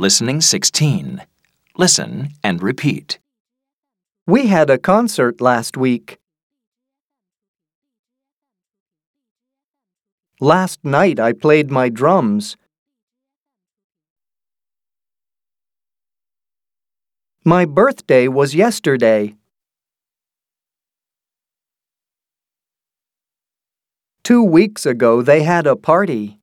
Listening 16. Listen and repeat. We had a concert last week. Last night I played my drums. My birthday was yesterday. Two weeks ago they had a party.